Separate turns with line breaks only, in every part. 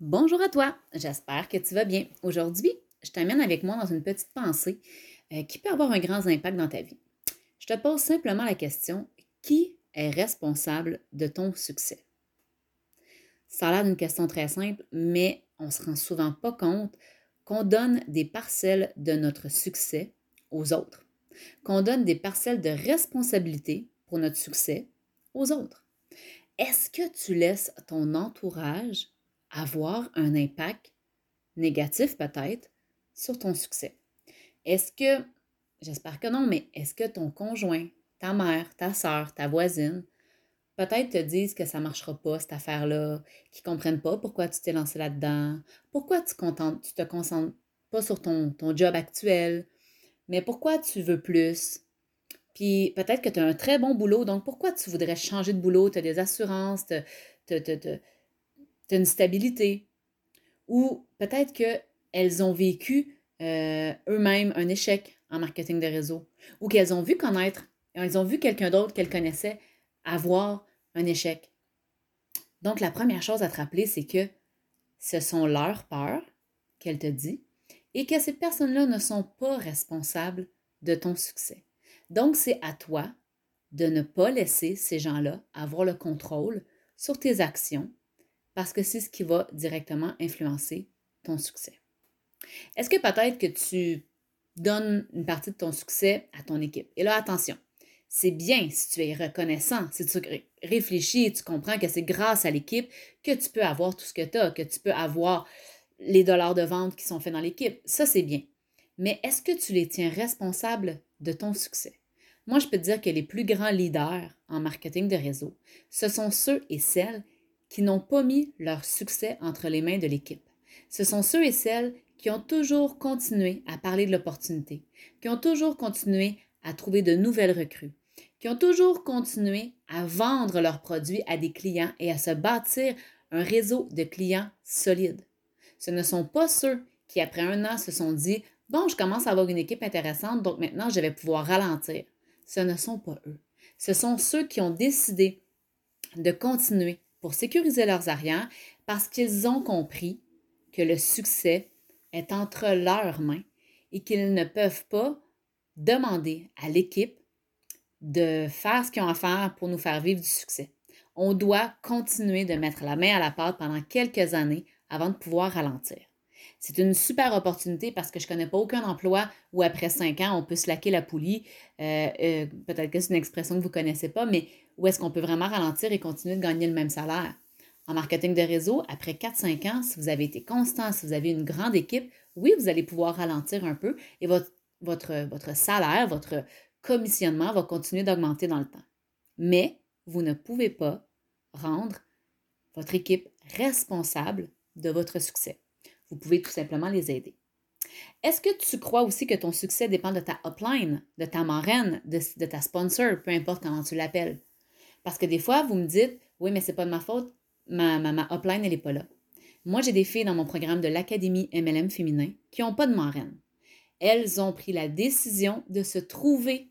Bonjour à toi, j'espère que tu vas bien. Aujourd'hui, je t'amène avec moi dans une petite pensée euh, qui peut avoir un grand impact dans ta vie. Je te pose simplement la question, qui est responsable de ton succès? Ça a l'air d'une question très simple, mais on ne se rend souvent pas compte qu'on donne des parcelles de notre succès aux autres, qu'on donne des parcelles de responsabilité pour notre succès aux autres. Est-ce que tu laisses ton entourage avoir un impact négatif peut-être sur ton succès? Est-ce que, j'espère que non, mais est-ce que ton conjoint, ta mère, ta soeur, ta voisine, peut-être te disent que ça ne marchera pas, cette affaire-là, qu'ils ne comprennent pas pourquoi tu t'es lancé là-dedans, pourquoi tu ne te concentres pas sur ton, job actuel, mais pourquoi tu veux plus? Puis peut-être que tu as un très bon boulot, donc pourquoi tu voudrais changer de boulot? Tu as des assurances, tu une stabilité. Ou peut-être qu'elles ont vécu euh, eux-mêmes un échec en marketing de réseau, ou qu'elles ont vu connaître, elles ont vu quelqu'un d'autre qu'elles connaissaient avoir un échec. Donc la première chose à te rappeler, c'est que ce sont leurs peurs qu'elles te disent et que ces personnes-là ne sont pas responsables de ton succès. Donc c'est à toi de ne pas laisser ces gens-là avoir le contrôle sur tes actions parce que c'est ce qui va directement influencer ton succès. Est-ce que peut-être que tu donnes une partie de ton succès à ton équipe? Et là, attention, c'est bien si tu es reconnaissant, si tu réfléchis tu comprends que c'est grâce à l'équipe que tu peux avoir tout ce que tu as, que tu peux avoir les dollars de vente qui sont faits dans l'équipe. Ça, c'est bien. Mais est-ce que tu les tiens responsables de ton succès? Moi, je peux dire que les plus grands leaders en marketing de réseau, ce sont ceux et celles qui n'ont pas mis leur succès entre les mains de l'équipe. Ce sont ceux et celles qui ont toujours continué à parler de l'opportunité, qui ont toujours continué à trouver de nouvelles recrues, qui ont toujours continué à vendre leurs produits à des clients et à se bâtir un réseau de clients solides. Ce ne sont pas ceux qui, après un an, se sont dit Bon, je commence à avoir une équipe intéressante, donc maintenant je vais pouvoir ralentir. Ce ne sont pas eux. Ce sont ceux qui ont décidé de continuer pour sécuriser leurs arrières parce qu'ils ont compris que le succès est entre leurs mains et qu'ils ne peuvent pas demander à l'équipe de faire ce qu'ils ont à faire pour nous faire vivre du succès. On doit continuer de mettre la main à la pâte pendant quelques années avant de pouvoir ralentir. C'est une super opportunité parce que je ne connais pas aucun emploi où après cinq ans, on peut slacker la poulie. Euh, euh, peut-être que c'est une expression que vous ne connaissez pas, mais où est-ce qu'on peut vraiment ralentir et continuer de gagner le même salaire? En marketing de réseau, après 4-5 ans, si vous avez été constant, si vous avez une grande équipe, oui, vous allez pouvoir ralentir un peu et votre salaire, votre commissionnement va continuer d'augmenter dans le temps. Mais vous ne pouvez pas rendre votre équipe responsable de votre succès. Vous pouvez tout simplement les aider. Est-ce que tu crois aussi que ton succès dépend de ta upline, de ta marraine, de, ta sponsor, peu importe comment tu l'appelles? Parce que des fois, vous me dites, oui, mais c'est pas de ma faute, ma, ma, ma upline, elle n'est pas là. Moi, j'ai des filles dans mon programme de l'Académie MLM féminin qui n'ont pas de marraine. Elles ont pris la décision de se trouver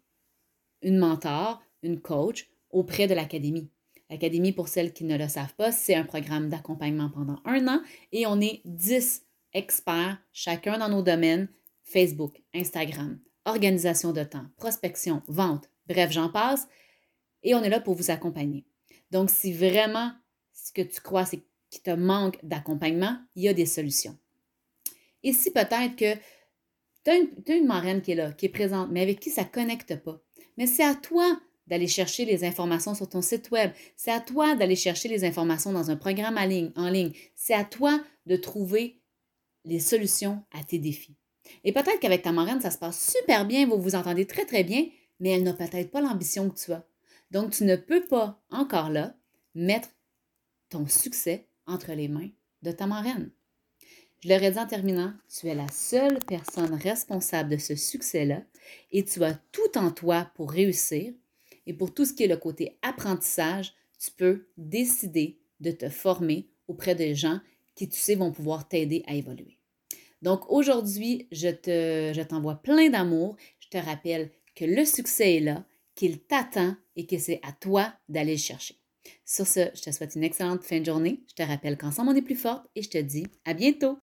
une mentor, une coach auprès de l'Académie. L'Académie, pour celles qui ne le savent pas, c'est un programme d'accompagnement pendant un an et on est 10 experts, chacun dans nos domaines, Facebook, Instagram, organisation de temps, prospection, vente, bref, j'en passe. Et on est là pour vous accompagner. Donc, si vraiment ce que tu crois, c'est qu'il te manque d'accompagnement, il y a des solutions. Et si peut-être que tu as, une marraine qui est là, qui est présente, mais avec qui ça ne connecte pas, mais c'est à toi d'aller chercher les informations sur ton site web. C'est à toi d'aller chercher les informations dans un programme en ligne. C'est à toi de trouver les solutions à tes défis. Et peut-être qu'avec ta marraine, ça se passe super bien, vous vous entendez très très bien, mais elle n'a peut-être pas l'ambition que tu as. Donc, tu ne peux pas, encore là, mettre ton succès entre les mains de ta marraine. Je l'aurais dit en terminant, tu es la seule personne responsable de ce succès-là et tu as tout en toi pour réussir. Et pour tout ce qui est le côté apprentissage, tu peux décider de te former auprès des gens qui, tu sais, vont pouvoir t'aider à évoluer. Donc aujourd'hui, je, te, t'envoie plein d'amour. Je te rappelle que le succès est là, qu'il t'attend et que c'est à toi d'aller le chercher. Sur ce, je te souhaite une excellente fin de journée. Je te rappelle qu'ensemble on est plus forte et je te dis à bientôt.